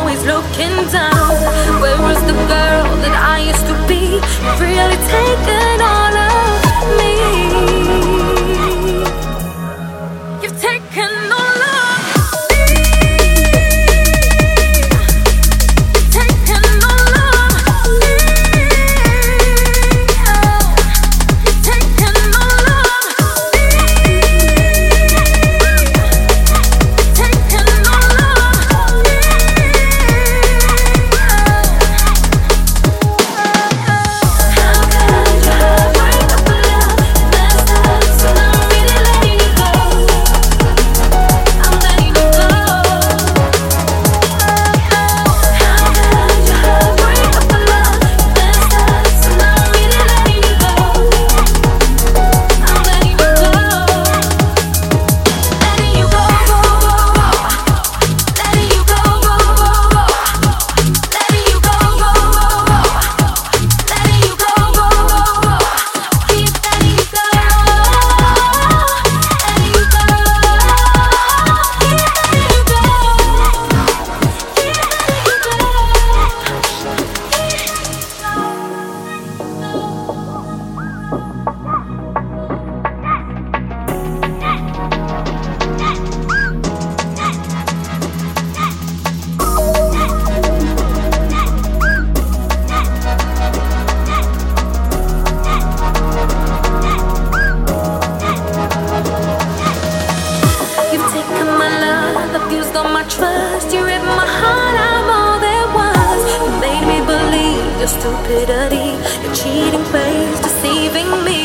always looking down. Where is the girl that I used to be? placed all my trust. You ripped my heart, I'm all there was. You made me believe your stupidity, your cheating ways, deceiving me.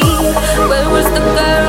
Where was the girl?